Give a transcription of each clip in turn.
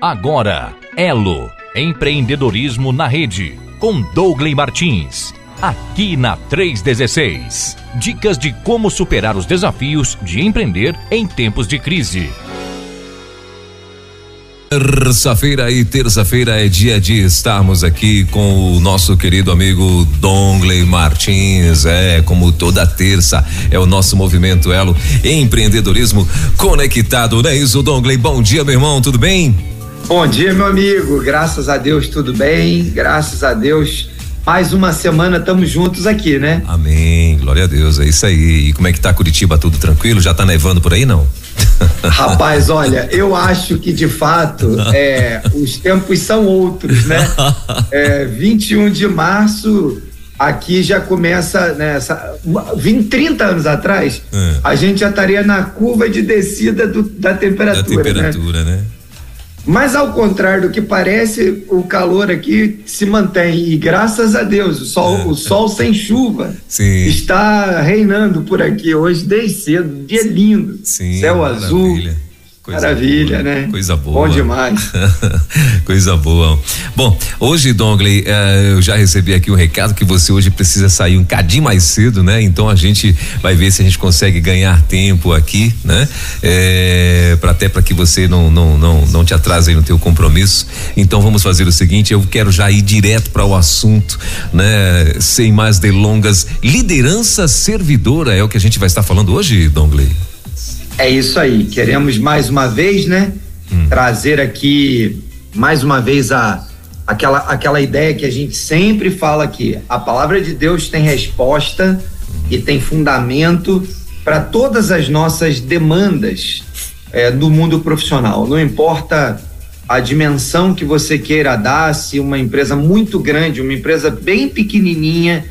Agora, Elo, empreendedorismo na rede, com Douglas Martins, aqui na 316. Dicas de como superar os desafios de empreender em tempos de crise. Terça-feira e terça-feira é dia de estarmos aqui com o nosso querido amigo Dongley Martins. É, como toda terça, é o nosso movimento Elo Empreendedorismo Conectado, não é isso, Dongley? Bom dia, meu irmão, tudo bem? Bom dia, meu amigo. Graças a Deus, tudo bem. Graças a Deus. Mais uma semana estamos juntos aqui, né? Amém. Glória a Deus. É isso aí. E como é que tá Curitiba? Tudo tranquilo? Já tá nevando por aí, não? Rapaz, olha, eu acho que de fato é, os tempos são outros, né? É, 21 de março aqui já começa, né? Essa, 20, 30 anos atrás, é. a gente já estaria na curva de descida do, da temperatura. Da temperatura, né? né? Mas ao contrário do que parece, o calor aqui se mantém e graças a Deus, o sol, é. o sol sem chuva Sim. está reinando por aqui hoje desde cedo, dia lindo, Sim, céu maravilha. azul Coisa Maravilha, boa, né? Coisa boa. Bom demais. Coisa boa. Bom, hoje, Dongley, eh, eu já recebi aqui um recado que você hoje precisa sair um cadinho mais cedo, né? Então a gente vai ver se a gente consegue ganhar tempo aqui, né? É, para até para que você não, não, não, não te atrase no teu compromisso. Então vamos fazer o seguinte, eu quero já ir direto para o assunto, né? Sem mais delongas, liderança servidora é o que a gente vai estar falando hoje, Dongley? É isso aí. Queremos mais uma vez, né? Hum. Trazer aqui mais uma vez a aquela aquela ideia que a gente sempre fala aqui. A palavra de Deus tem resposta e tem fundamento para todas as nossas demandas é, do mundo profissional. Não importa a dimensão que você queira dar, se uma empresa muito grande, uma empresa bem pequenininha,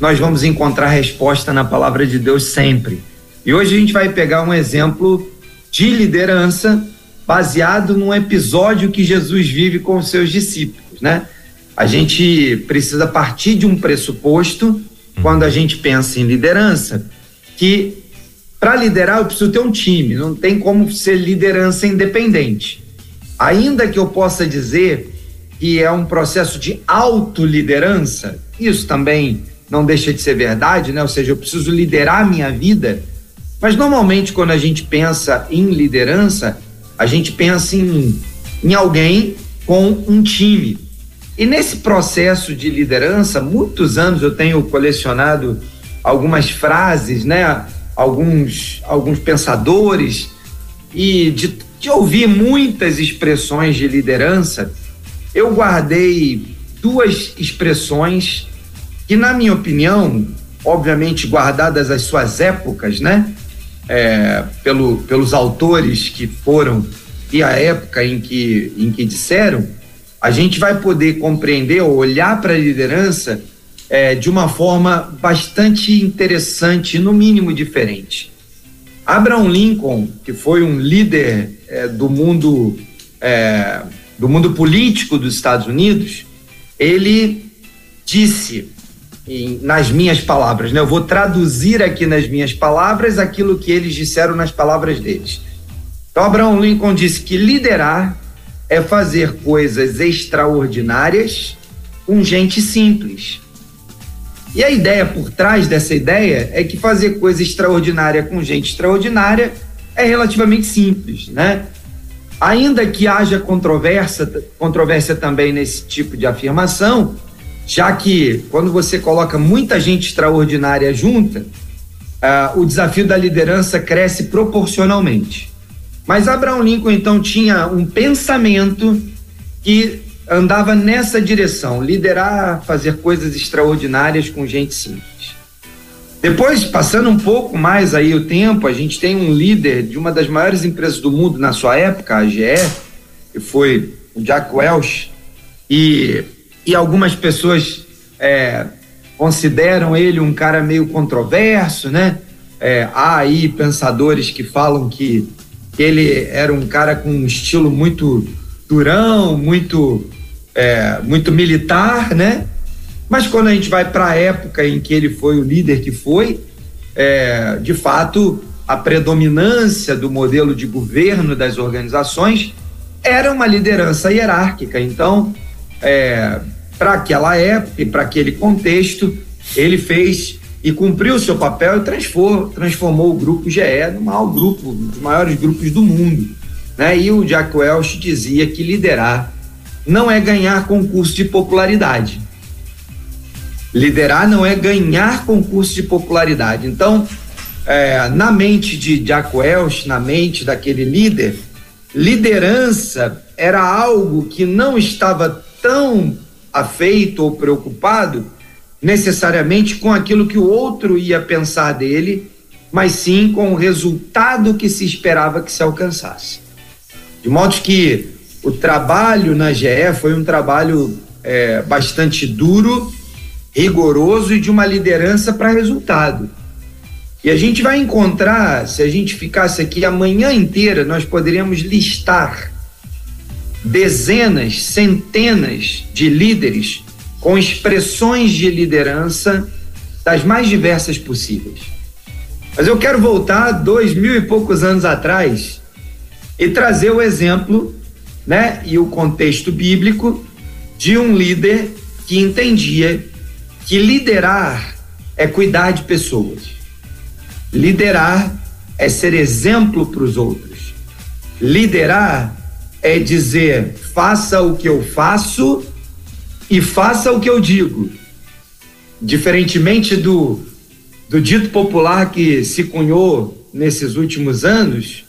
nós vamos encontrar resposta na palavra de Deus sempre. E hoje a gente vai pegar um exemplo de liderança baseado num episódio que Jesus vive com os seus discípulos, né? A gente precisa partir de um pressuposto quando a gente pensa em liderança, que para liderar eu preciso ter um time, não tem como ser liderança independente. Ainda que eu possa dizer que é um processo de autoliderança, isso também não deixa de ser verdade, né? Ou seja, eu preciso liderar minha vida mas normalmente, quando a gente pensa em liderança, a gente pensa em, em alguém com um time. E nesse processo de liderança, muitos anos eu tenho colecionado algumas frases, né? Alguns, alguns pensadores e de, de ouvir muitas expressões de liderança, eu guardei duas expressões que, na minha opinião, obviamente guardadas as suas épocas, né? É, pelo, pelos autores que foram e a época em que, em que disseram, a gente vai poder compreender ou olhar para a liderança é, de uma forma bastante interessante, no mínimo diferente. Abraham Lincoln, que foi um líder é, do mundo é, do mundo político dos Estados Unidos, ele disse em, nas minhas palavras, né? Eu vou traduzir aqui nas minhas palavras aquilo que eles disseram nas palavras deles. Então, Abraão Lincoln disse que liderar é fazer coisas extraordinárias com gente simples. E a ideia por trás dessa ideia é que fazer coisa extraordinária com gente extraordinária é relativamente simples, né? Ainda que haja controvérsia, controvérsia também nesse tipo de afirmação, já que quando você coloca muita gente extraordinária junta, uh, o desafio da liderança cresce proporcionalmente. Mas Abraão Lincoln então tinha um pensamento que andava nessa direção, liderar, fazer coisas extraordinárias com gente simples. Depois, passando um pouco mais aí o tempo, a gente tem um líder de uma das maiores empresas do mundo na sua época, a GE, que foi o Jack Welch, e e algumas pessoas é, consideram ele um cara meio controverso, né? É, há aí pensadores que falam que ele era um cara com um estilo muito durão, muito, é, muito militar, né? Mas quando a gente vai para a época em que ele foi o líder que foi, é, de fato, a predominância do modelo de governo das organizações era uma liderança hierárquica. Então, é, para aquela época e para aquele contexto, ele fez e cumpriu o seu papel e transformou, o grupo GE no maior grupo, um dos maiores grupos do mundo. Né? E o Jack Welch dizia que liderar não é ganhar concurso de popularidade. Liderar não é ganhar concurso de popularidade. Então, é, na mente de Jack Welch, na mente daquele líder, liderança era algo que não estava tão afeito ou preocupado necessariamente com aquilo que o outro ia pensar dele, mas sim com o resultado que se esperava que se alcançasse. De modo que o trabalho na GE foi um trabalho é, bastante duro, rigoroso e de uma liderança para resultado. E a gente vai encontrar, se a gente ficasse aqui a manhã inteira, nós poderíamos listar dezenas, centenas de líderes com expressões de liderança das mais diversas possíveis. Mas eu quero voltar dois mil e poucos anos atrás e trazer o exemplo, né, e o contexto bíblico de um líder que entendia que liderar é cuidar de pessoas. Liderar é ser exemplo para os outros. Liderar é dizer: faça o que eu faço e faça o que eu digo. Diferentemente do, do dito popular que se cunhou nesses últimos anos,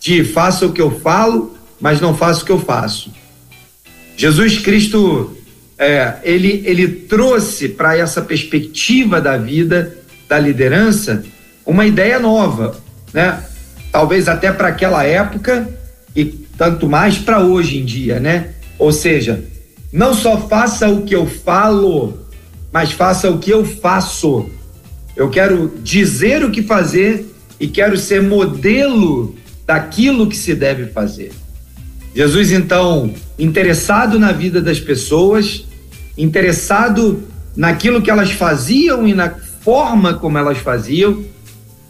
de faça o que eu falo, mas não faça o que eu faço. Jesus Cristo, é, ele, ele trouxe para essa perspectiva da vida, da liderança, uma ideia nova, né? Talvez até para aquela época e tanto mais para hoje em dia, né? Ou seja, não só faça o que eu falo, mas faça o que eu faço. Eu quero dizer o que fazer e quero ser modelo daquilo que se deve fazer. Jesus, então, interessado na vida das pessoas, interessado naquilo que elas faziam e na forma como elas faziam,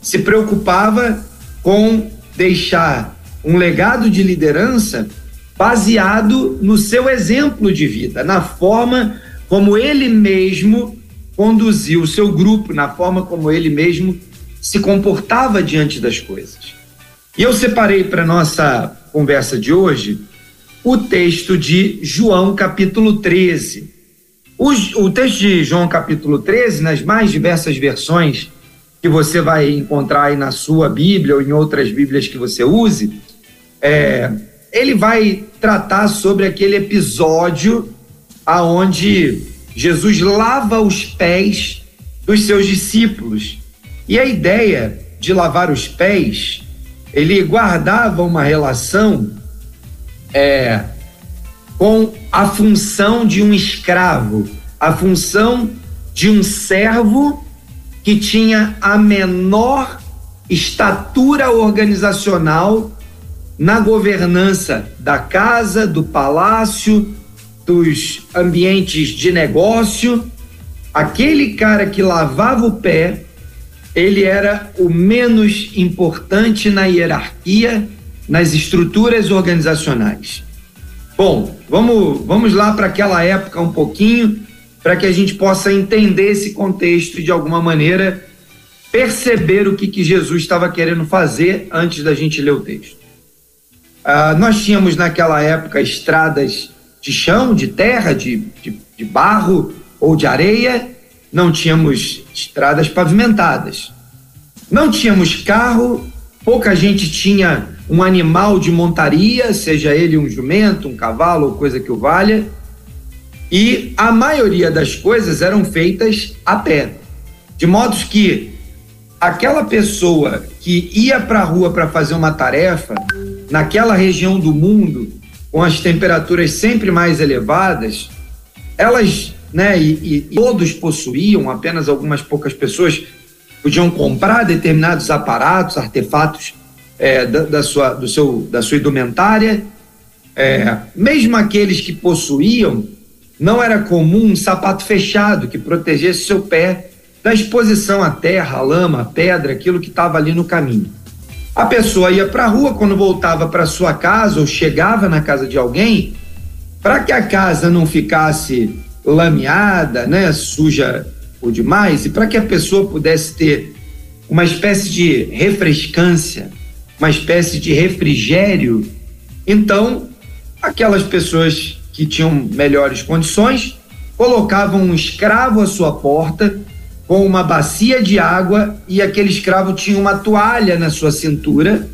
se preocupava com deixar um legado de liderança baseado no seu exemplo de vida, na forma como ele mesmo conduziu o seu grupo, na forma como ele mesmo se comportava diante das coisas. E eu separei para nossa conversa de hoje o texto de João capítulo 13. O, o texto de João capítulo 13, nas mais diversas versões que você vai encontrar aí na sua Bíblia ou em outras Bíblias que você use, é, ele vai tratar sobre aquele episódio aonde Jesus lava os pés dos seus discípulos. E a ideia de lavar os pés, ele guardava uma relação é, com a função de um escravo, a função de um servo que tinha a menor estatura organizacional na governança da casa, do palácio, dos ambientes de negócio. Aquele cara que lavava o pé, ele era o menos importante na hierarquia, nas estruturas organizacionais. Bom, vamos, vamos lá para aquela época um pouquinho para que a gente possa entender esse contexto e, de alguma maneira, perceber o que, que Jesus estava querendo fazer antes da gente ler o texto. Ah, nós tínhamos naquela época estradas de chão, de terra, de, de, de barro ou de areia, não tínhamos estradas pavimentadas. Não tínhamos carro, pouca gente tinha um animal de montaria, seja ele um jumento, um cavalo ou coisa que o valha e a maioria das coisas eram feitas a pé. De modo que aquela pessoa que ia para a rua para fazer uma tarefa, naquela região do mundo, com as temperaturas sempre mais elevadas, elas, né, e, e, todos possuíam, apenas algumas poucas pessoas podiam comprar determinados aparatos, artefatos é, da, da, sua, do seu, da sua indumentária. É, mesmo aqueles que possuíam não era comum um sapato fechado que protegesse seu pé da exposição à terra, à lama, à pedra, aquilo que estava ali no caminho. A pessoa ia para a rua, quando voltava para sua casa ou chegava na casa de alguém, para que a casa não ficasse lameada, né, suja por demais, e para que a pessoa pudesse ter uma espécie de refrescância, uma espécie de refrigério, então aquelas pessoas que tinham melhores condições colocavam um escravo à sua porta com uma bacia de água e aquele escravo tinha uma toalha na sua cintura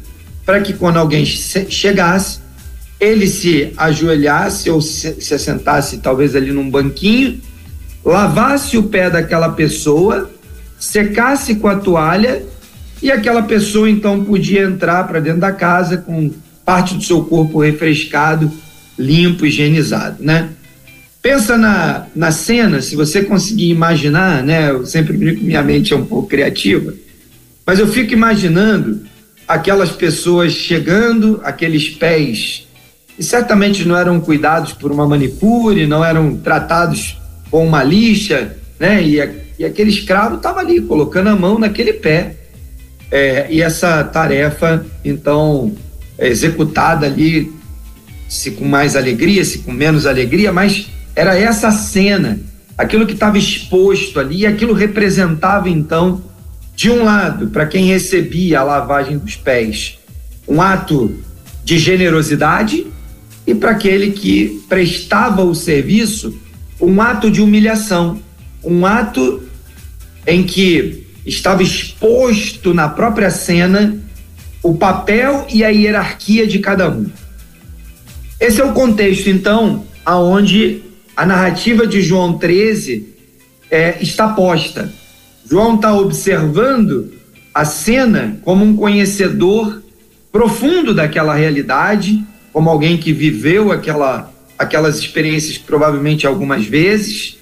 para que quando alguém chegasse ele se ajoelhasse ou se, se assentasse talvez ali num banquinho, lavasse o pé daquela pessoa, secasse com a toalha e aquela pessoa então podia entrar para dentro da casa com parte do seu corpo refrescado, limpo, higienizado, né? Pensa na, na cena, se você conseguir imaginar, né? Eu sempre brinco que minha mente é um pouco criativa, mas eu fico imaginando aquelas pessoas chegando, aqueles pés e certamente não eram cuidados por uma manicure, não eram tratados com uma lixa, né? E, a, e aquele escravo estava ali colocando a mão naquele pé. É, e essa tarefa, então, é executada ali, se com mais alegria, se com menos alegria, mas era essa cena, aquilo que estava exposto ali, e aquilo representava, então, de um lado, para quem recebia a lavagem dos pés, um ato de generosidade, e para aquele que prestava o serviço, um ato de humilhação, um ato em que estava exposto na própria cena o papel e a hierarquia de cada um. Esse é o contexto, então, aonde a narrativa de João 13 é, está posta. João está observando a cena como um conhecedor profundo daquela realidade como alguém que viveu aquela, aquelas experiências provavelmente algumas vezes.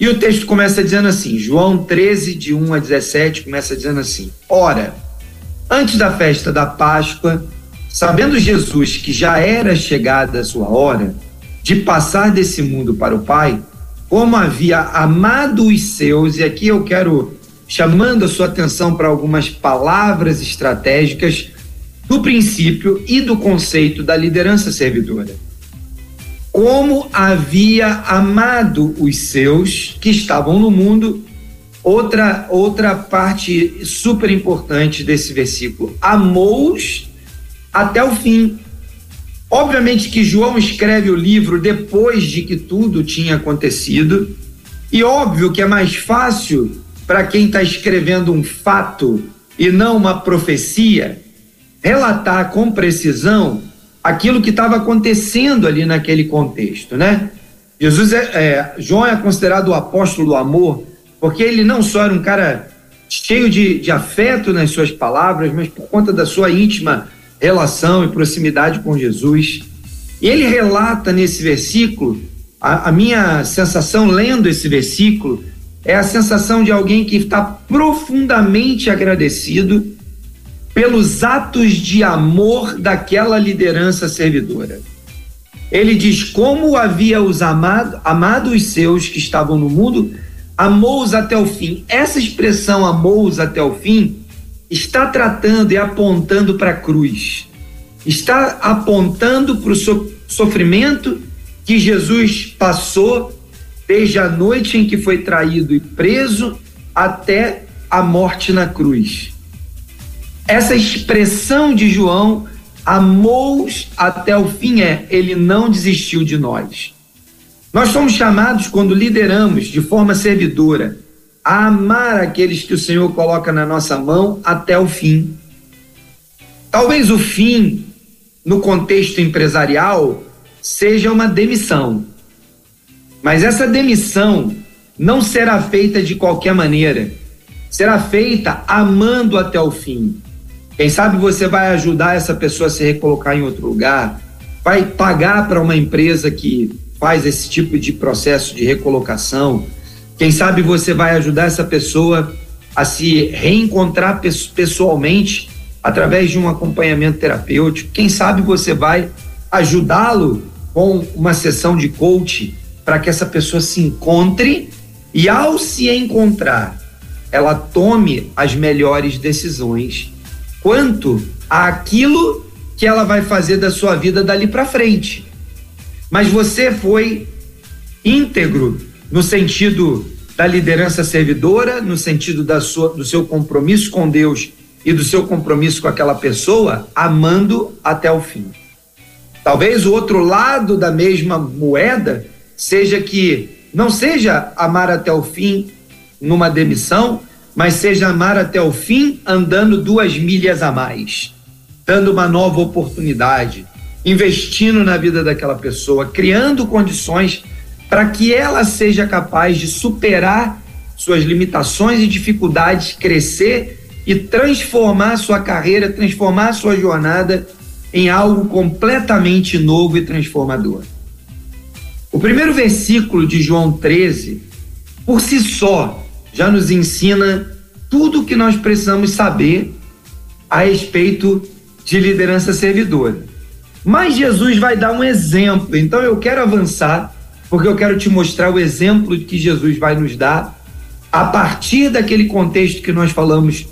E o texto começa dizendo assim, João 13, de 1 a 17, começa dizendo assim: Ora, antes da festa da Páscoa, sabendo Jesus que já era chegada a sua hora de passar desse mundo para o Pai, como havia amado os seus, e aqui eu quero chamando a sua atenção para algumas palavras estratégicas do princípio e do conceito da liderança servidora. Como havia amado os seus que estavam no mundo, outra outra parte super importante desse versículo, amou-os até o fim. Obviamente que João escreve o livro depois de que tudo tinha acontecido, e óbvio que é mais fácil para quem está escrevendo um fato e não uma profecia relatar com precisão aquilo que estava acontecendo ali naquele contexto, né? Jesus é, é, João é considerado o apóstolo do amor, porque ele não só era um cara cheio de, de afeto nas suas palavras, mas por conta da sua íntima relação e proximidade com Jesus. E ele relata nesse versículo, a, a minha sensação lendo esse versículo é a sensação de alguém que está profundamente agradecido pelos atos de amor daquela liderança servidora. Ele diz como havia os amado, amado os seus que estavam no mundo, amou-os até o fim. Essa expressão amou-os até o fim está tratando e apontando para a cruz. Está apontando para o so, sofrimento que Jesus passou desde a noite em que foi traído e preso até a morte na cruz essa expressão de João, amou-os até o fim, é, ele não desistiu de nós. Nós somos chamados, quando lideramos de forma servidora, a amar aqueles que o Senhor coloca na nossa mão até o fim. Talvez o fim, no contexto empresarial, seja uma demissão. Mas essa demissão não será feita de qualquer maneira. Será feita amando até o fim. Quem sabe você vai ajudar essa pessoa a se recolocar em outro lugar, vai pagar para uma empresa que faz esse tipo de processo de recolocação. Quem sabe você vai ajudar essa pessoa a se reencontrar pessoalmente através de um acompanhamento terapêutico. Quem sabe você vai ajudá-lo com uma sessão de coach para que essa pessoa se encontre e ao se encontrar, ela tome as melhores decisões quanto àquilo que ela vai fazer da sua vida dali para frente. Mas você foi íntegro no sentido da liderança servidora, no sentido da sua, do seu compromisso com Deus e do seu compromisso com aquela pessoa, amando até o fim. Talvez o outro lado da mesma moeda seja que não seja amar até o fim numa demissão, mas seja amar até o fim andando duas milhas a mais, dando uma nova oportunidade, investindo na vida daquela pessoa, criando condições para que ela seja capaz de superar suas limitações e dificuldades, crescer e transformar sua carreira, transformar sua jornada em algo completamente novo e transformador. O primeiro versículo de João 13, por si só, já nos ensina tudo o que nós precisamos saber a respeito de liderança servidora. Mas Jesus vai dar um exemplo, então eu quero avançar, porque eu quero te mostrar o exemplo que Jesus vai nos dar a partir daquele contexto que nós falamos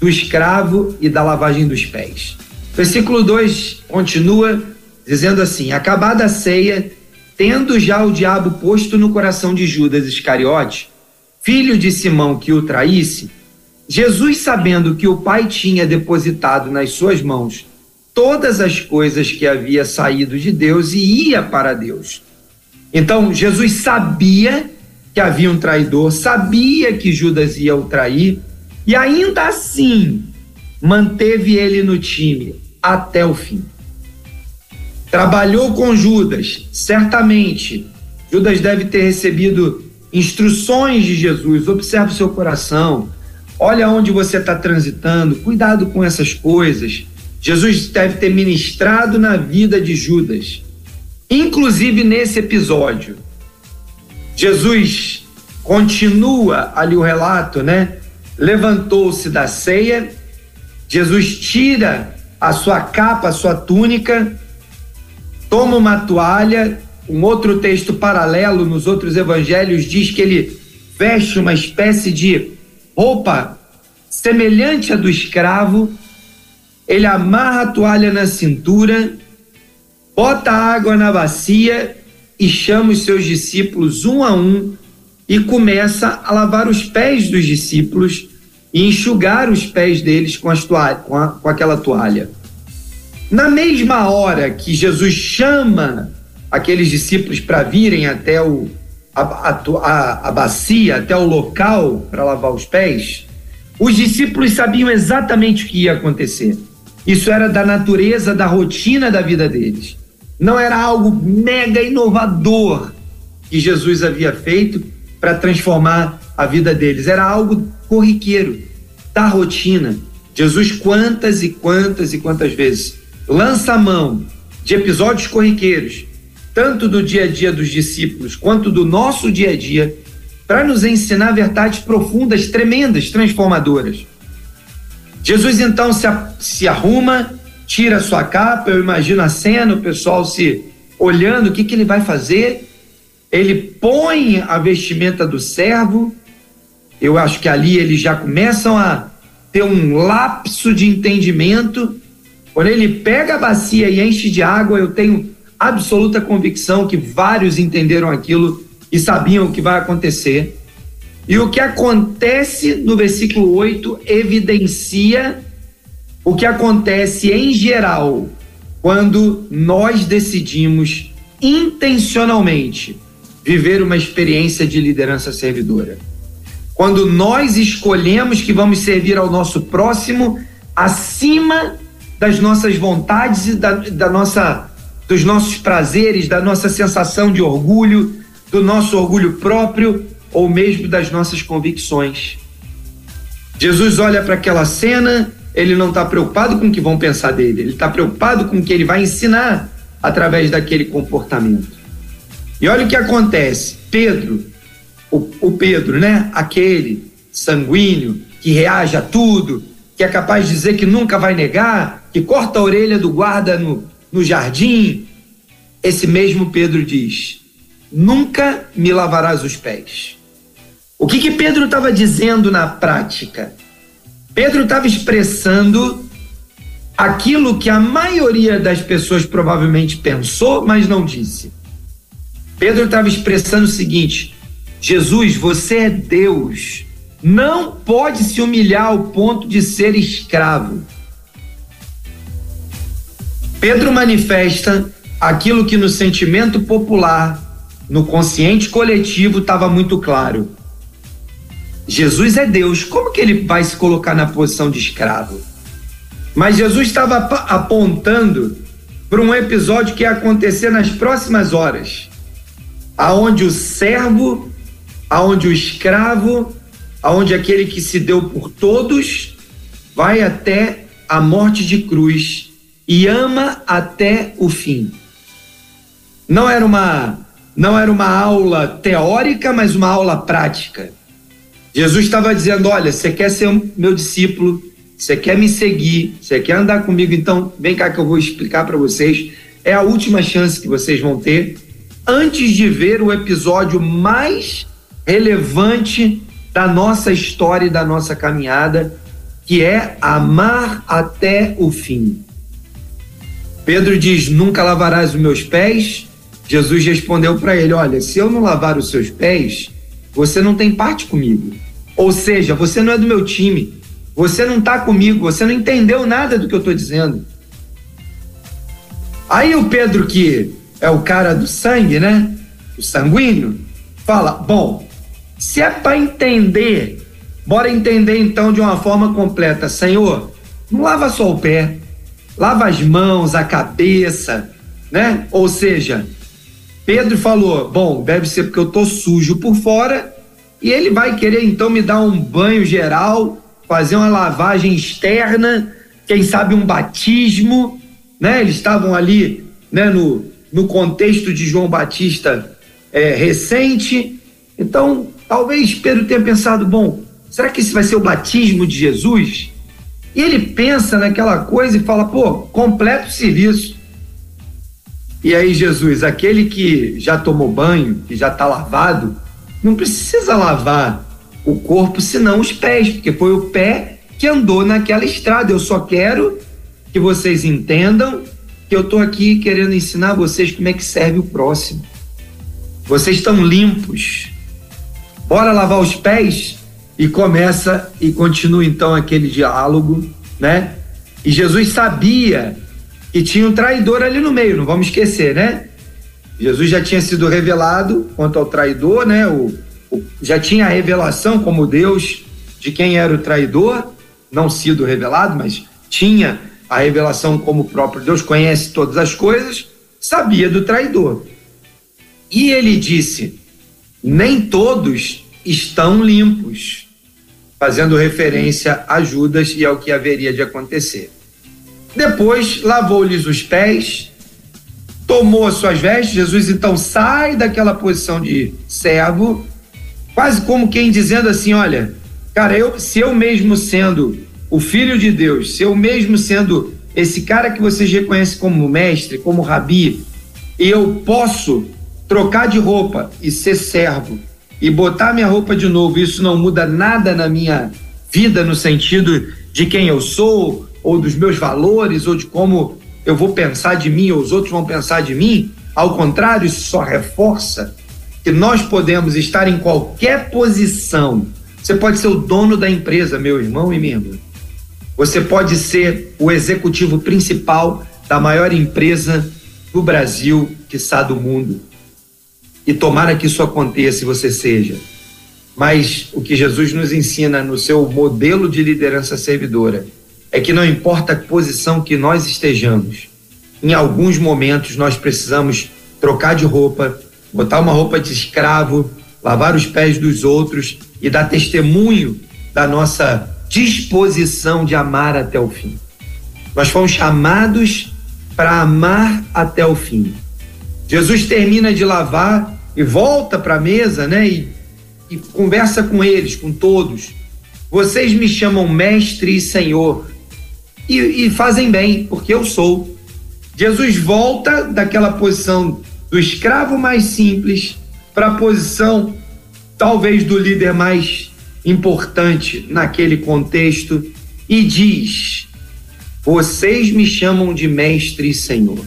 do escravo e da lavagem dos pés. Versículo 2 continua dizendo assim: Acabada a ceia, tendo já o diabo posto no coração de Judas Iscariote, filho de Simão que o traísse, Jesus, sabendo que o Pai tinha depositado nas suas mãos todas as coisas que havia saído de Deus e ia para Deus. Então, Jesus sabia que havia um traidor, sabia que Judas ia o trair, e ainda assim manteve ele no time até o fim. Trabalhou com Judas, certamente. Judas deve ter recebido instruções de Jesus. Observe o seu coração. Olha onde você está transitando. Cuidado com essas coisas. Jesus deve ter ministrado na vida de Judas. Inclusive nesse episódio. Jesus continua ali o relato, né? Levantou-se da ceia. Jesus tira a sua capa, a sua túnica, toma uma toalha. Um outro texto paralelo nos outros evangelhos diz que ele veste uma espécie de roupa semelhante à do escravo. Ele amarra a toalha na cintura, bota água na bacia e chama os seus discípulos um a um e começa a lavar os pés dos discípulos e enxugar os pés deles com, as toalha, com, a, com aquela toalha. Na mesma hora que Jesus chama aqueles discípulos para virem até o, a, a, a bacia, até o local para lavar os pés, os discípulos sabiam exatamente o que ia acontecer. Isso era da natureza, da rotina da vida deles. Não era algo mega inovador que Jesus havia feito para transformar a vida deles. Era algo corriqueiro, da rotina. Jesus, quantas e quantas e quantas vezes lança a mão de episódios corriqueiros, tanto do dia a dia dos discípulos quanto do nosso dia a dia, para nos ensinar verdades profundas, tremendas, transformadoras. Jesus então se, se arruma, tira a sua capa, eu imagino a cena, o pessoal se olhando, o que, que ele vai fazer? Ele põe a vestimenta do servo, eu acho que ali eles já começam a ter um lapso de entendimento. Quando ele pega a bacia e enche de água, eu tenho absoluta convicção que vários entenderam aquilo e sabiam o que vai acontecer. E o que acontece no versículo 8 evidencia o que acontece em geral quando nós decidimos intencionalmente viver uma experiência de liderança servidora. Quando nós escolhemos que vamos servir ao nosso próximo acima das nossas vontades e da, da nossa, dos nossos prazeres, da nossa sensação de orgulho, do nosso orgulho próprio ou mesmo das nossas convicções. Jesus olha para aquela cena, ele não está preocupado com o que vão pensar dele, ele está preocupado com o que ele vai ensinar através daquele comportamento. E olha o que acontece. Pedro, o, o Pedro, né? Aquele sanguíneo que reage a tudo, que é capaz de dizer que nunca vai negar, que corta a orelha do guarda no, no jardim. Esse mesmo Pedro diz: Nunca me lavarás os pés. O que, que Pedro estava dizendo na prática? Pedro estava expressando aquilo que a maioria das pessoas provavelmente pensou, mas não disse. Pedro estava expressando o seguinte: Jesus, você é Deus, não pode se humilhar ao ponto de ser escravo. Pedro manifesta aquilo que no sentimento popular, no consciente coletivo, estava muito claro. Jesus é Deus, como que ele vai se colocar na posição de escravo? Mas Jesus estava apontando para um episódio que ia acontecer nas próximas horas, aonde o servo, aonde o escravo, aonde aquele que se deu por todos vai até a morte de cruz e ama até o fim. Não era uma não era uma aula teórica, mas uma aula prática. Jesus estava dizendo: "Olha, você quer ser meu discípulo, você quer me seguir, você quer andar comigo, então vem cá que eu vou explicar para vocês. É a última chance que vocês vão ter antes de ver o episódio mais relevante da nossa história e da nossa caminhada, que é amar até o fim. Pedro diz: Nunca lavarás os meus pés. Jesus respondeu para ele: Olha, se eu não lavar os seus pés, você não tem parte comigo. Ou seja, você não é do meu time. Você não está comigo, você não entendeu nada do que eu estou dizendo. Aí o Pedro, que é o cara do sangue, né? O sanguíneo, fala: Bom, se é para entender, bora entender então de uma forma completa. Senhor, não lava só o pé, lava as mãos, a cabeça, né? Ou seja, Pedro falou: Bom, deve ser porque eu tô sujo por fora, e ele vai querer então me dar um banho geral fazer uma lavagem externa, quem sabe um batismo, né? Eles estavam ali, né, no, no contexto de João Batista é, recente. Então, talvez Pedro tenha pensado, bom, será que esse vai ser o batismo de Jesus? E ele pensa naquela coisa e fala, pô, completo serviço. E aí Jesus, aquele que já tomou banho, que já está lavado, não precisa lavar o corpo, senão os pés, porque foi o pé que andou naquela estrada. Eu só quero que vocês entendam que eu estou aqui querendo ensinar vocês como é que serve o próximo. Vocês estão limpos. Bora lavar os pés e começa e continua então aquele diálogo, né? E Jesus sabia que tinha um traidor ali no meio, não vamos esquecer, né? Jesus já tinha sido revelado quanto ao traidor, né? O, já tinha a revelação como Deus de quem era o traidor, não sido revelado, mas tinha a revelação como o próprio Deus conhece todas as coisas, sabia do traidor. E ele disse: nem todos estão limpos, fazendo referência a Judas e ao que haveria de acontecer. Depois lavou-lhes os pés, tomou as suas vestes. Jesus então sai daquela posição de servo quase como quem dizendo assim: olha, cara, eu, se eu mesmo sendo o filho de Deus, se eu mesmo sendo esse cara que vocês reconhecem como mestre, como rabi, eu posso trocar de roupa e ser servo e botar minha roupa de novo, isso não muda nada na minha vida no sentido de quem eu sou ou dos meus valores ou de como eu vou pensar de mim ou os outros vão pensar de mim. Ao contrário, isso só reforça que nós podemos estar em qualquer posição. Você pode ser o dono da empresa, meu irmão e minha irmã. Você pode ser o executivo principal da maior empresa do Brasil, que está do mundo. E tomara que isso aconteça e você seja. Mas o que Jesus nos ensina no seu modelo de liderança servidora é que não importa a posição que nós estejamos, em alguns momentos nós precisamos trocar de roupa, botar uma roupa de escravo, lavar os pés dos outros e dar testemunho da nossa disposição de amar até o fim. Nós fomos chamados para amar até o fim. Jesus termina de lavar e volta para a mesa, né? E, e conversa com eles, com todos. Vocês me chamam mestre e senhor e, e fazem bem, porque eu sou. Jesus volta daquela posição do escravo mais simples para a posição talvez do líder mais importante naquele contexto e diz: Vocês me chamam de mestre e senhor.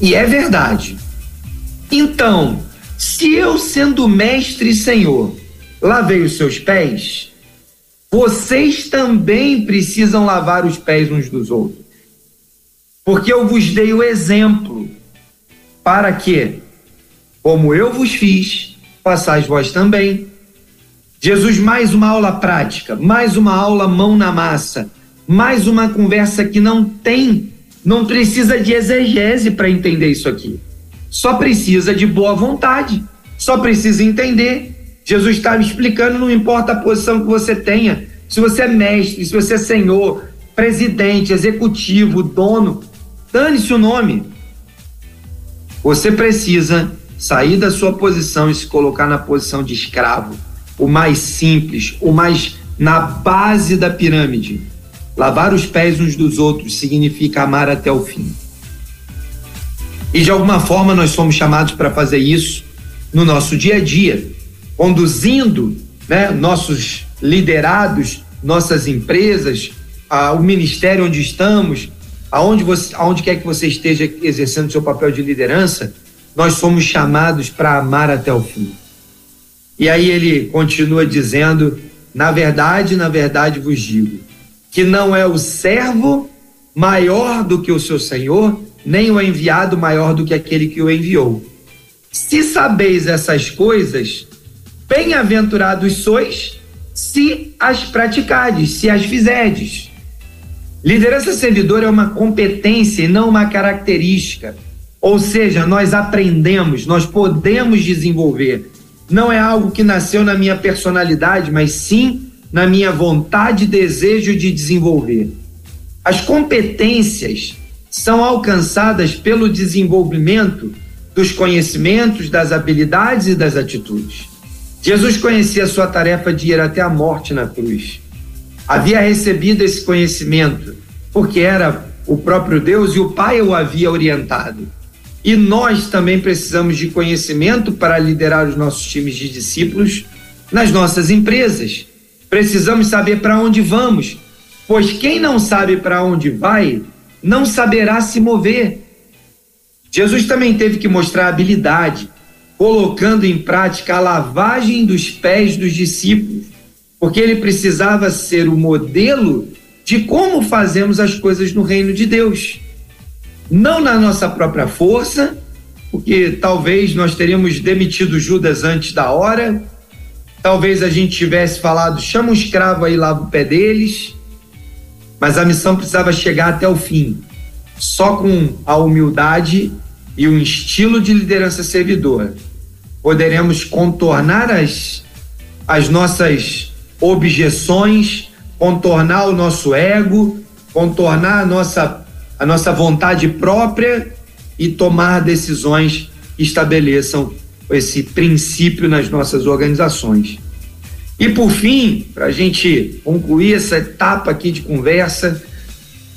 E é verdade. Então, se eu, sendo mestre e senhor, lavei os seus pés, vocês também precisam lavar os pés uns dos outros. Porque eu vos dei o exemplo para que, como eu vos fiz, façais vós também. Jesus, mais uma aula prática, mais uma aula mão na massa, mais uma conversa que não tem, não precisa de exegese para entender isso aqui. Só precisa de boa vontade, só precisa entender. Jesus está explicando, não importa a posição que você tenha, se você é mestre, se você é senhor, presidente, executivo, dono, dane-se o nome. Você precisa sair da sua posição e se colocar na posição de escravo, o mais simples, o mais na base da pirâmide. Lavar os pés uns dos outros significa amar até o fim. E de alguma forma nós somos chamados para fazer isso no nosso dia a dia, conduzindo né, nossos liderados, nossas empresas, a, o ministério onde estamos, aonde, você, aonde quer que você esteja exercendo seu papel de liderança, nós somos chamados para amar até o fim. E aí ele continua dizendo: na verdade, na verdade vos digo, que não é o servo maior do que o seu senhor, nem o enviado maior do que aquele que o enviou. Se sabeis essas coisas, bem-aventurados sois se as praticardes, se as fizerdes. Liderança servidora é uma competência e não uma característica. Ou seja, nós aprendemos, nós podemos desenvolver. Não é algo que nasceu na minha personalidade, mas sim na minha vontade e desejo de desenvolver. As competências são alcançadas pelo desenvolvimento dos conhecimentos, das habilidades e das atitudes. Jesus conhecia a sua tarefa de ir até a morte na cruz. Havia recebido esse conhecimento, porque era o próprio Deus e o Pai o havia orientado. E nós também precisamos de conhecimento para liderar os nossos times de discípulos nas nossas empresas. Precisamos saber para onde vamos, pois quem não sabe para onde vai, não saberá se mover. Jesus também teve que mostrar habilidade colocando em prática a lavagem dos pés dos discípulos, porque ele precisava ser o modelo de como fazemos as coisas no reino de Deus. Não na nossa própria força, porque talvez nós teríamos demitido Judas antes da hora, talvez a gente tivesse falado, chama um escravo aí, lava o pé deles, mas a missão precisava chegar até o fim. Só com a humildade e um estilo de liderança servidora poderemos contornar as, as nossas objeções, contornar o nosso ego, contornar a nossa, a nossa vontade própria e tomar decisões que estabeleçam esse princípio nas nossas organizações. E por fim, para a gente concluir essa etapa aqui de conversa,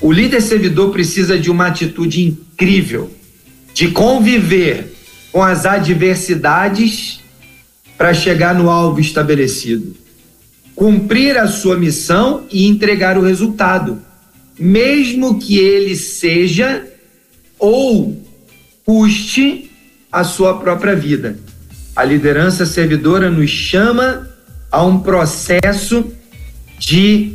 o líder servidor precisa de uma atitude incrível de conviver com as adversidades para chegar no alvo estabelecido. Cumprir a sua missão e entregar o resultado, mesmo que ele seja ou custe a sua própria vida. A liderança servidora nos chama a um processo de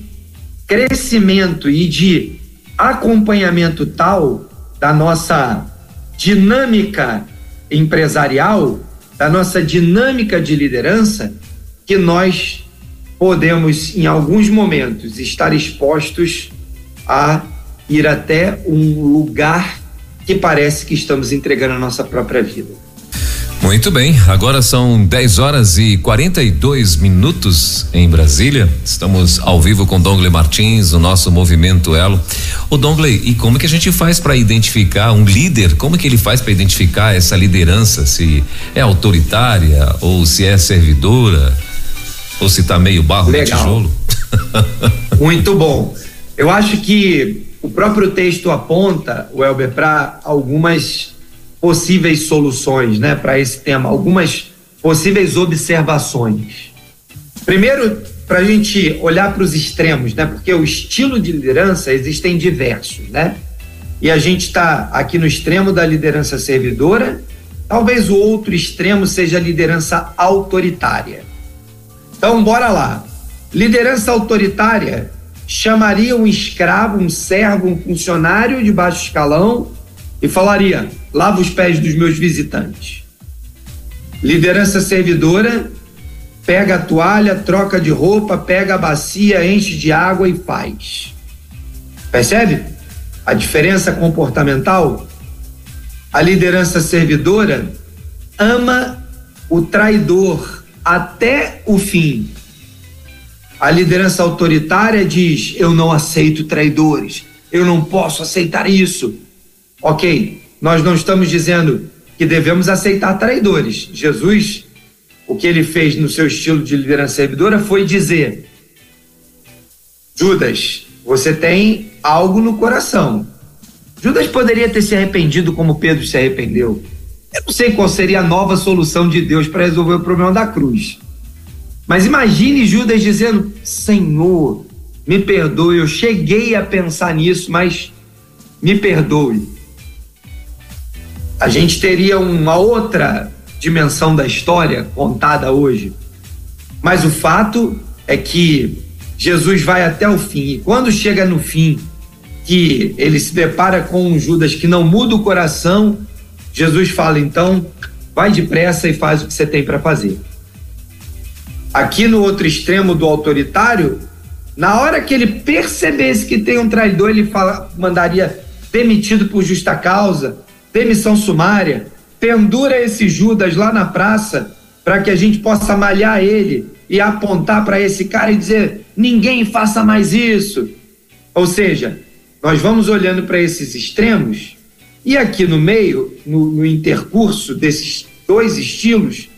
crescimento e de acompanhamento tal da nossa dinâmica empresarial, da nossa dinâmica de liderança, que nós podemos, em alguns momentos, estar expostos a ir até um lugar que parece que estamos entregando a nossa própria vida. Muito bem, agora são 10 horas e 42 minutos em Brasília. Estamos ao vivo com Dongle Martins, o nosso movimento Elo. O Dongle, e como que a gente faz para identificar um líder? Como que ele faz para identificar essa liderança? Se é autoritária ou se é servidora? Ou se tá meio barro Legal. no tijolo? Muito bom. Eu acho que o próprio texto aponta, o Elber, para algumas possíveis soluções né, para esse tema, algumas possíveis observações. Primeiro, para a gente olhar para os extremos, né? Porque o estilo de liderança existem diversos, né? E a gente está aqui no extremo da liderança servidora. Talvez o outro extremo seja a liderança autoritária. Então, bora lá. Liderança autoritária chamaria um escravo, um servo, um funcionário de baixo escalão e falaria: lava os pés dos meus visitantes. Liderança servidora pega a toalha, troca de roupa, pega a bacia, enche de água e faz. Percebe a diferença comportamental? A liderança servidora ama o traidor até o fim. A liderança autoritária diz: eu não aceito traidores, eu não posso aceitar isso. Ok, nós não estamos dizendo que devemos aceitar traidores. Jesus o que ele fez no seu estilo de liderança servidora foi dizer: Judas, você tem algo no coração. Judas poderia ter se arrependido como Pedro se arrependeu. Eu não sei qual seria a nova solução de Deus para resolver o problema da cruz. Mas imagine Judas dizendo: Senhor, me perdoe, eu cheguei a pensar nisso, mas me perdoe. A gente teria uma outra dimensão da história contada hoje. Mas o fato é que Jesus vai até o fim. E quando chega no fim, que ele se depara com um Judas que não muda o coração, Jesus fala: então, vai depressa e faz o que você tem para fazer. Aqui no outro extremo do autoritário, na hora que ele percebesse que tem um traidor, ele fala, mandaria demitido por justa causa, demissão sumária, pendura esse Judas lá na praça para que a gente possa malhar ele e apontar para esse cara e dizer: ninguém faça mais isso. Ou seja, nós vamos olhando para esses extremos e aqui no meio, no, no, intercurso desses dois estilos,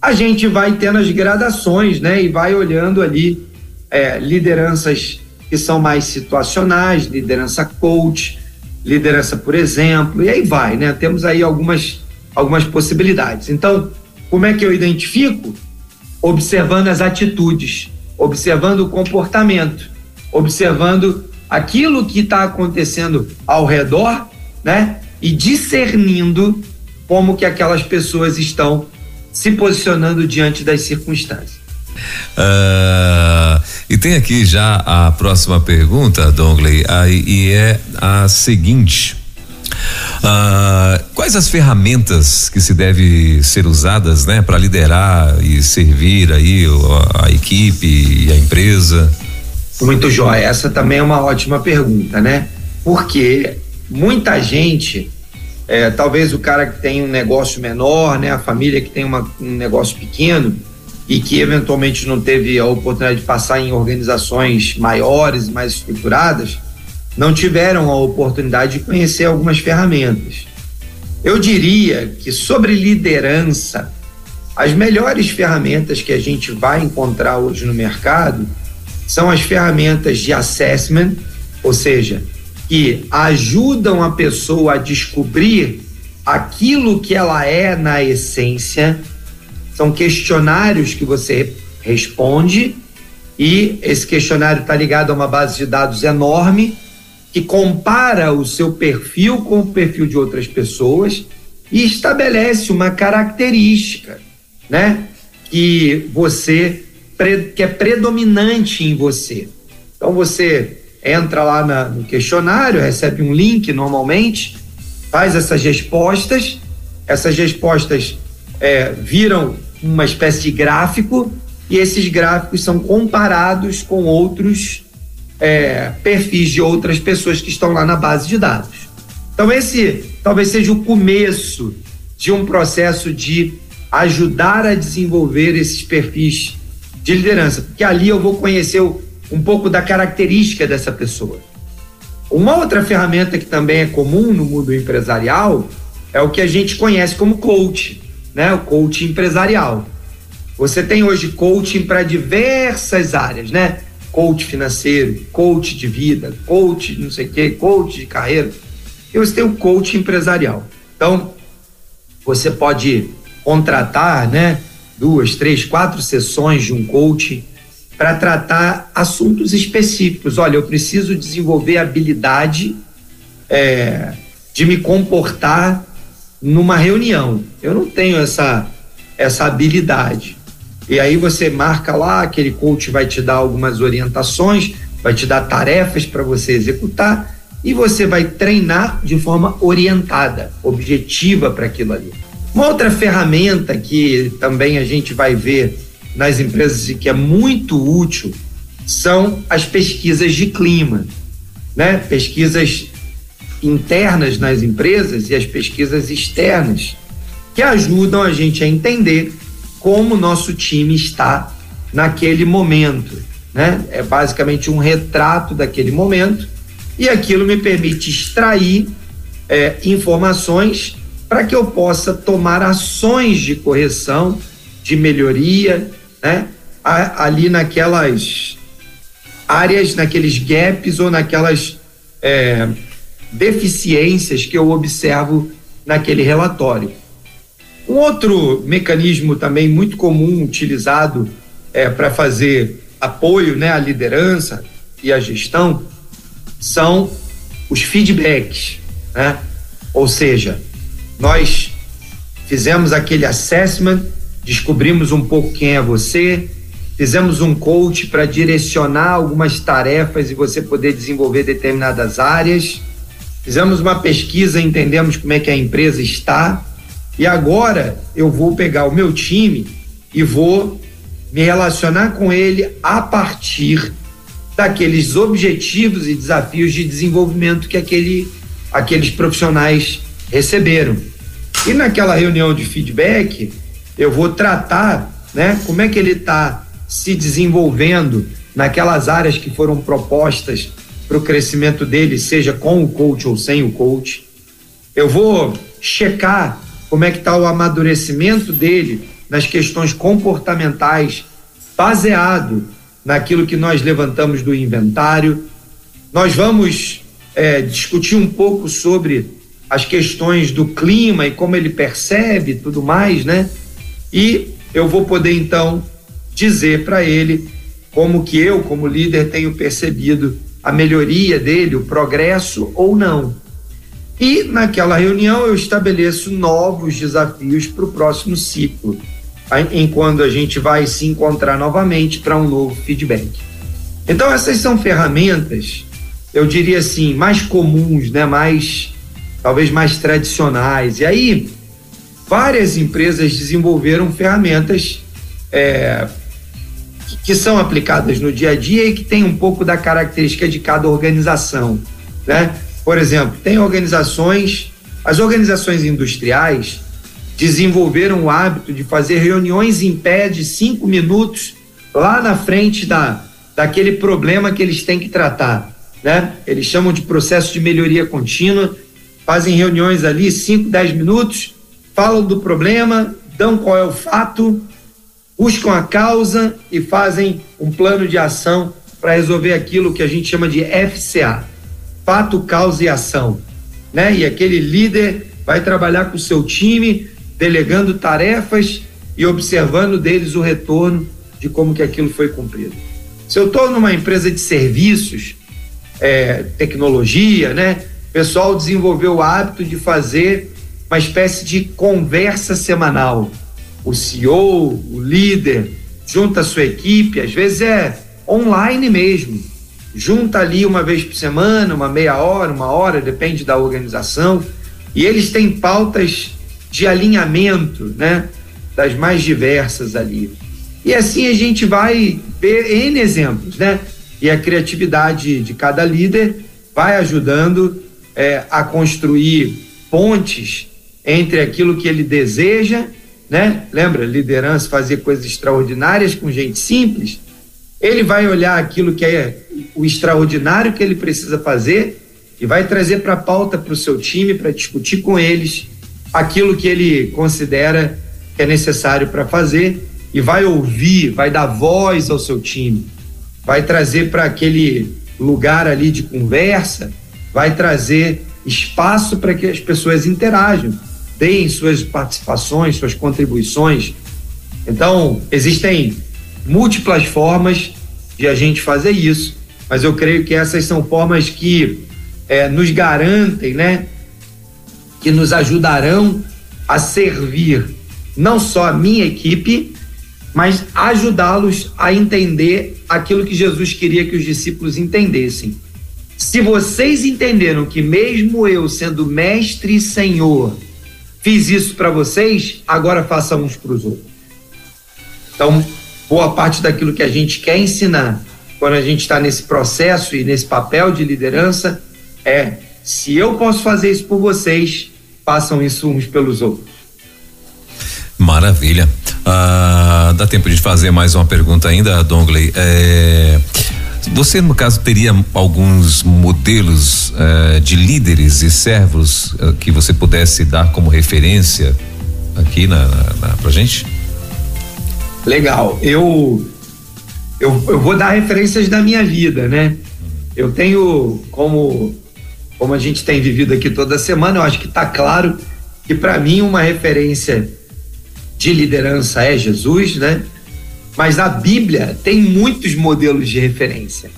a gente vai tendo as gradações, né? E vai olhando ali é, lideranças que são mais situacionais, liderança coach, liderança por exemplo, e aí vai, né? Temos aí algumas algumas possibilidades. Então, como é que eu identifico? Observando as atitudes, observando o comportamento, observando aquilo que está acontecendo ao redor, né? E discernindo como que aquelas pessoas estão se posicionando diante das circunstâncias. Uh, e tem aqui já a próxima pergunta, Dongley, e é a seguinte. Uh, quais as ferramentas que se deve ser usadas, né, para liderar e servir aí a, a, equipe e a empresa? Muito jóia. Essa também é uma ótima pergunta, né? Porque muita gente, é, talvez o cara que tem um negócio menor, né, a família que tem uma, um negócio pequeno e que eventualmente não teve a oportunidade de passar em organizações maiores, mais estruturadas não tiveram a oportunidade de conhecer algumas ferramentas. Eu diria que sobre liderança, as melhores ferramentas que a gente vai encontrar hoje no mercado são as ferramentas de assessment, ou seja, que ajudam a pessoa a descobrir aquilo que ela é na essência. São questionários que você responde e esse questionário está ligado a uma base de dados enorme que compara o seu perfil com o perfil de outras pessoas e estabelece uma característica, né, que você que é predominante em você. Então você entra lá na, no questionário, recebe um link normalmente, faz essas respostas, essas respostas é, viram uma espécie de gráfico e esses gráficos são comparados com outros é, perfis de outras pessoas que estão lá na base de dados. Então, esse talvez seja o começo de um processo de ajudar a desenvolver esses perfis de liderança, porque ali eu vou conhecer um pouco da característica dessa pessoa. Uma outra ferramenta que também é comum no mundo empresarial é o que a gente conhece como coach, né? O coach empresarial. Você tem hoje coaching para diversas áreas, né? coach financeiro, coach de vida, coach não sei o quê, coach de carreira. E você tem o coach empresarial. Então, você pode contratar, né, duas, três, quatro sessões de um coach para tratar assuntos específicos. Olha, eu preciso desenvolver habilidade é, de me comportar numa reunião. Eu não tenho essa, essa habilidade. E aí você marca lá, aquele coach vai te dar algumas orientações, vai te dar tarefas para você executar e você vai treinar de forma orientada, objetiva para aquilo ali. Uma outra ferramenta que também a gente vai ver nas empresas e que é muito útil são as pesquisas de clima, né? Pesquisas internas nas empresas e as pesquisas externas que ajudam a gente a entender como nosso time está naquele momento, né? É basicamente um retrato daquele momento e aquilo me permite extrair é, informações para que eu possa tomar ações de correção, de melhoria, né? ali naquelas áreas, naqueles gaps ou naquelas é, deficiências que eu observo naquele relatório. Um outro mecanismo também muito comum utilizado é, para fazer apoio né, à liderança e à gestão são os feedbacks, né? Ou seja, nós fizemos aquele assessment, descobrimos um pouco quem é você, fizemos um coach para direcionar algumas tarefas e você poder desenvolver determinadas áreas. Fizemos uma pesquisa, entendemos como é que a empresa está e agora eu vou pegar o meu time e vou me relacionar com ele a partir daqueles objetivos e desafios de desenvolvimento que aquele, aqueles profissionais receberam. E naquela reunião de feedback, eu vou tratar né, como é que ele está se desenvolvendo naquelas áreas que foram propostas para o crescimento dele, seja com o coach ou sem o coach. Eu vou checar como é que está o amadurecimento dele nas questões comportamentais, baseado naquilo que nós levantamos do inventário. Nós vamos é, discutir um pouco sobre as questões do clima e como ele percebe tudo mais, né? E eu vou poder então dizer para ele como que eu, como líder, tenho percebido a melhoria dele, o progresso ou não. E naquela reunião eu estabeleço novos desafios para o próximo ciclo enquanto a gente vai se encontrar novamente para um novo feedback. Então essas são ferramentas, eu diria assim, mais comuns, né, mais talvez mais tradicionais. E aí várias empresas desenvolveram ferramentas é, que, são aplicadas no dia a dia e que tem um pouco da característica de cada organização, né? Por exemplo, tem organizações, as organizações industriais desenvolveram o hábito de fazer reuniões em pé de cinco minutos lá na frente da, daquele problema que eles têm que tratar. Né? Eles chamam de processo de melhoria contínua, fazem reuniões ali, 5, 10 minutos, falam do problema, dão qual é o fato, buscam a causa e fazem um plano de ação para resolver aquilo que a gente chama de FCA fato, causa e ação. Né? E aquele líder vai trabalhar com o seu time delegando tarefas e observando deles o retorno de como que aquilo foi cumprido. Se eu estou numa empresa de serviços, é, tecnologia, né? O pessoal desenvolveu o hábito de fazer uma espécie de conversa semanal. O CEO, o líder, junta a sua equipe, às vezes é online mesmo. Junta ali uma vez por semana, uma meia hora, uma hora, depende da organização. E eles têm pautas de alinhamento, né? Das mais diversas ali. E assim a gente vai ver N exemplos, né? E a criatividade de cada líder vai ajudando é, a construir pontes entre aquilo que ele deseja, né? Lembra, liderança fazer coisas extraordinárias com gente simples. Ele vai olhar aquilo que é o extraordinário que ele precisa fazer e vai trazer para a pauta para o seu time para discutir com eles aquilo que ele considera que é necessário para fazer e vai ouvir, vai dar voz ao seu time, vai trazer para aquele lugar ali de conversa, vai trazer espaço para que as pessoas interajam, deem suas participações, suas contribuições. Então, existem múltiplas formas de a gente fazer isso. Mas eu creio que essas são formas que é, nos garantem, né? Que nos ajudarão a servir não só a minha equipe, mas ajudá-los a entender aquilo que Jesus queria que os discípulos entendessem. Se vocês entenderam que mesmo eu sendo mestre e senhor, fiz isso para vocês, agora façam uns para os outros. Então, boa parte daquilo que a gente quer ensinar quando a gente está nesse processo e nesse papel de liderança é: se eu posso fazer isso por vocês, façam isso uns pelos outros. Maravilha. Ah, dá tempo de fazer mais uma pergunta ainda, Dongley. É, você, no caso, teria alguns modelos eh, de líderes e servos eh, que você pudesse dar como referência aqui na, na, na pra gente? Legal. Eu, eu, eu vou dar referências da minha vida, né? Eu tenho como como a gente tem vivido aqui toda semana, eu acho que está claro que para mim uma referência de liderança é Jesus, né? Mas a Bíblia tem muitos modelos de referência.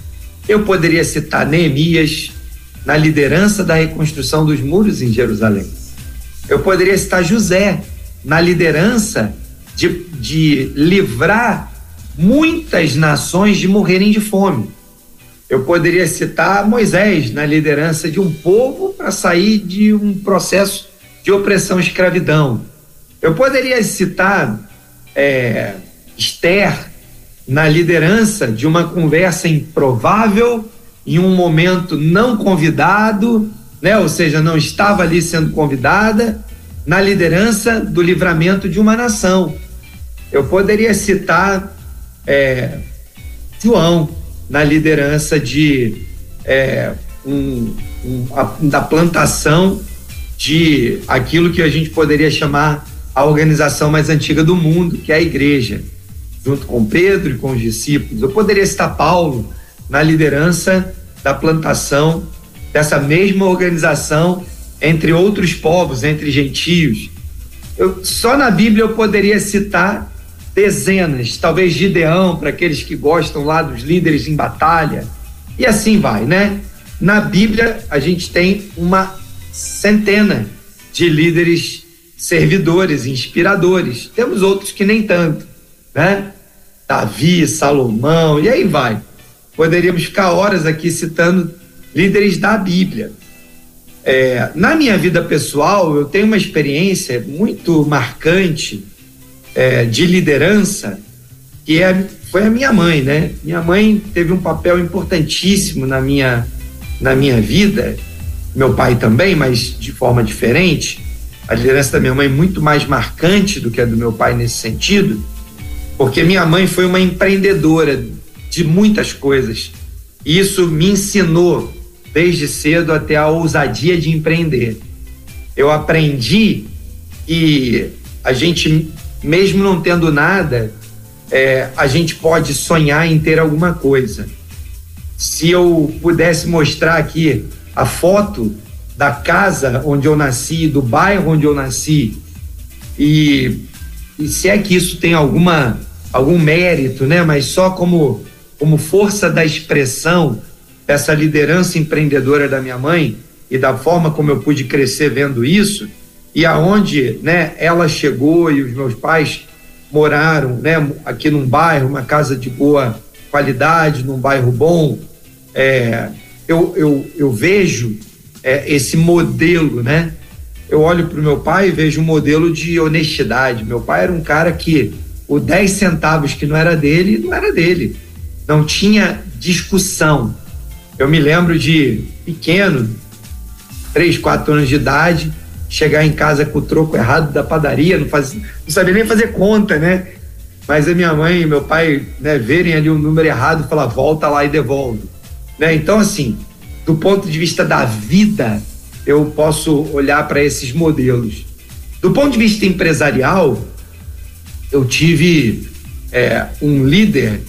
Eu poderia citar Neemias na liderança da reconstrução dos muros em Jerusalém. Eu poderia citar José na liderança de, de livrar muitas nações de morrerem de fome. Eu poderia citar Moisés na liderança de um povo para sair de um processo de opressão e escravidão. Eu poderia citar é, Esther na liderança de uma conversa improvável, em um momento não convidado, né? ou seja, não estava ali sendo convidada, na liderança do livramento de uma nação. Eu poderia citar é, João na liderança de é, um, um, a, da plantação de aquilo que a gente poderia chamar a organização mais antiga do mundo, que é a igreja, junto com Pedro e com os discípulos. Eu poderia citar Paulo na liderança da plantação dessa mesma organização entre outros povos, entre gentios. Eu, só na Bíblia eu poderia citar dezenas, talvez Gideão, para aqueles que gostam lá dos líderes em batalha, e assim vai, né? Na Bíblia a gente tem uma centena de líderes servidores, inspiradores. Temos outros que nem tanto, né? Davi, Salomão, e aí vai. Poderíamos ficar horas aqui citando líderes da Bíblia. É, na minha vida pessoal, eu tenho uma experiência muito marcante é, de liderança, que é, foi a minha mãe, né? Minha mãe teve um papel importantíssimo na minha, na minha vida, meu pai também, mas de forma diferente a liderança da minha mãe muito mais marcante do que a do meu pai nesse sentido, porque minha mãe foi uma empreendedora de muitas coisas. E isso me ensinou desde cedo até a ousadia de empreender. Eu aprendi que a gente, mesmo não tendo nada, é, a gente pode sonhar em ter alguma coisa. Se eu pudesse mostrar aqui a foto da casa onde eu nasci, do bairro onde eu nasci, e, e se é que isso tem alguma algum mérito, né? Mas só como como força da expressão dessa liderança empreendedora da minha mãe e da forma como eu pude crescer vendo isso e aonde, né? Ela chegou e os meus pais moraram, né? Aqui num bairro, uma casa de boa qualidade, num bairro bom. É, eu, eu, eu vejo é, esse modelo, né? Eu olho para o meu pai e vejo um modelo de honestidade. Meu pai era um cara que o 10 centavos que não era dele, não era dele. Não tinha discussão. Eu me lembro de pequeno, 3, 4 anos de idade, chegar em casa com o troco errado da padaria, não, faz, não sabia nem fazer conta, né? Mas a minha mãe e meu pai né, verem ali um número errado falar, volta lá e devolve. Né? Então, assim, do ponto de vista da vida, eu posso olhar para esses modelos. Do ponto de vista empresarial, eu tive é, um líder,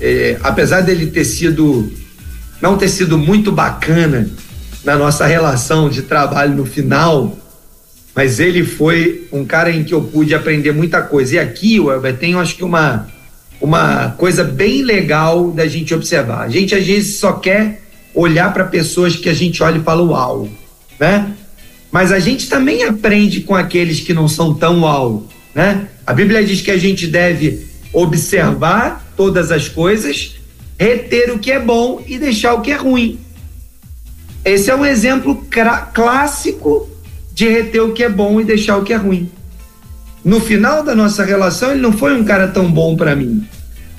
é, apesar dele ter sido, não ter sido muito bacana na nossa relação de trabalho no final, mas ele foi um cara em que eu pude aprender muita coisa. E aqui, Weber, tem acho que uma, uma coisa bem legal da gente observar. A gente às vezes só quer olhar para pessoas que a gente olha e fala uau, né? Mas a gente também aprende com aqueles que não são tão uau, né? A Bíblia diz que a gente deve observar todas as coisas, reter o que é bom e deixar o que é ruim. Esse é um exemplo clássico de reter o que é bom e deixar o que é ruim. No final da nossa relação, ele não foi um cara tão bom para mim.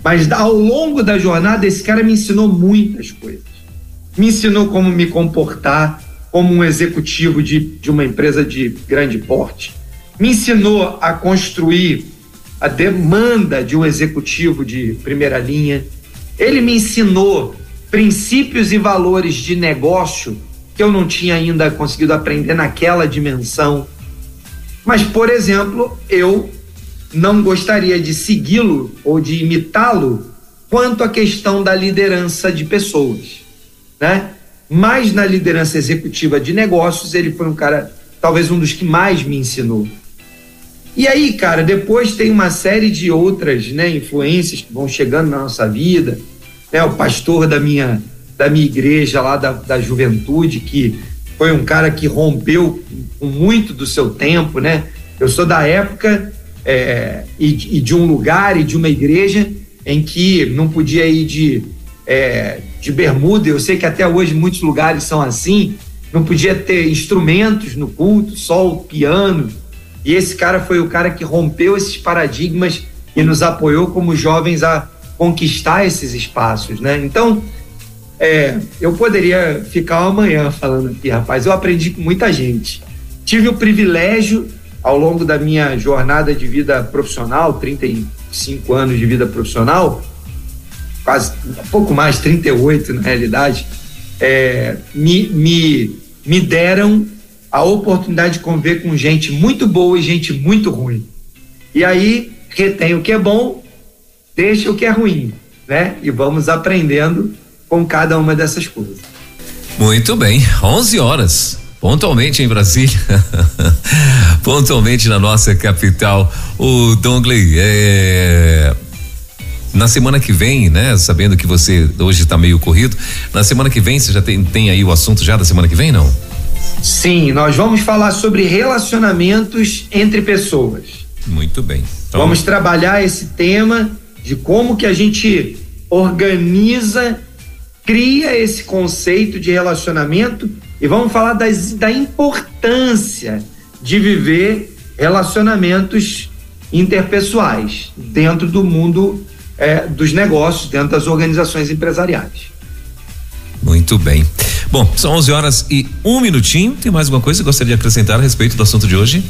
Mas ao longo da jornada, esse cara me ensinou muitas coisas. Me ensinou como me comportar como um executivo de, de uma empresa de grande porte. Me ensinou a construir a demanda de um executivo de primeira linha. Ele me ensinou princípios e valores de negócio que eu não tinha ainda conseguido aprender naquela dimensão. Mas, por exemplo, eu não gostaria de segui-lo ou de imitá-lo quanto à questão da liderança de pessoas, né? Mas na liderança executiva de negócios, ele foi um cara, talvez um dos que mais me ensinou. E aí, cara, depois tem uma série de outras, né, influências que vão chegando na nossa vida, né? O pastor da minha da minha igreja lá da, da juventude que foi um cara que rompeu com muito do seu tempo, né? Eu sou da época é, e, e, de um lugar e de uma igreja em que não podia ir de, é, de bermuda. Eu sei que até hoje muitos lugares são assim. Não podia ter instrumentos no culto, só o piano. E esse cara foi o cara que rompeu esses paradigmas e nos apoiou como jovens a conquistar esses espaços, né? Então, é, eu poderia ficar amanhã falando aqui, rapaz. Eu aprendi com muita gente. Tive o privilégio, ao longo da minha jornada de vida profissional, 35 anos de vida profissional, quase um pouco mais, 38 na realidade, é, me, me, me deram a oportunidade de conviver com gente muito boa e gente muito ruim. E aí, retém o que é bom, deixa o que é ruim, né? E vamos aprendendo com cada uma dessas coisas. Muito bem, 11 horas. Pontualmente em Brasília, pontualmente na nossa capital. O Dongley, é, na semana que vem, né? Sabendo que você hoje está meio corrido, na semana que vem você já tem, tem aí o assunto já da semana que vem, não? Sim, nós vamos falar sobre relacionamentos entre pessoas. Muito bem. Então... Vamos trabalhar esse tema de como que a gente organiza cria esse conceito de relacionamento e vamos falar das, da importância de viver relacionamentos interpessoais dentro do mundo é, dos negócios, dentro das organizações empresariais. Muito bem. Bom, são 11 horas e um minutinho. Tem mais alguma coisa que gostaria de acrescentar a respeito do assunto de hoje?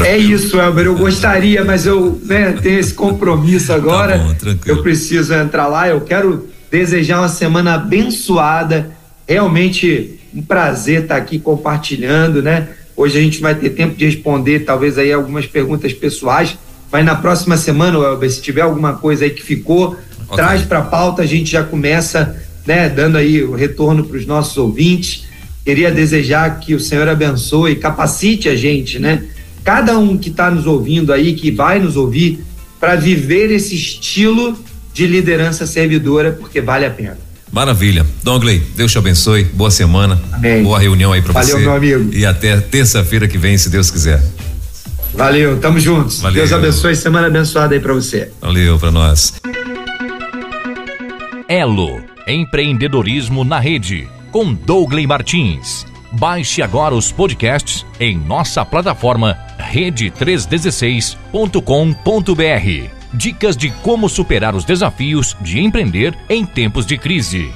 É isso, Elber. Eu gostaria, mas eu né, tenho esse compromisso agora. Tá bom, eu preciso entrar lá. Eu quero desejar uma semana abençoada. Realmente um prazer estar aqui compartilhando, né? Hoje a gente vai ter tempo de responder, talvez aí algumas perguntas pessoais, mas na próxima semana, Elber, se tiver alguma coisa aí que ficou, okay. traz para pauta, a gente já começa, né, dando aí o retorno para os nossos ouvintes. Queria desejar que o Senhor abençoe, capacite a gente, né? Cada um que está nos ouvindo aí, que vai nos ouvir, para viver esse estilo de liderança servidora, porque vale a pena. Maravilha. Dongley, Deus te abençoe. Boa semana. Amém. Boa reunião aí para você. Valeu, meu amigo. E até terça-feira que vem, se Deus quiser. Valeu, tamo juntos. Valeu. Deus abençoe, semana abençoada aí para você. Valeu para nós. Elo, empreendedorismo na rede, com Dougley Martins. Baixe agora os podcasts em nossa plataforma rede316.com.br. Dicas de como superar os desafios de empreender em tempos de crise.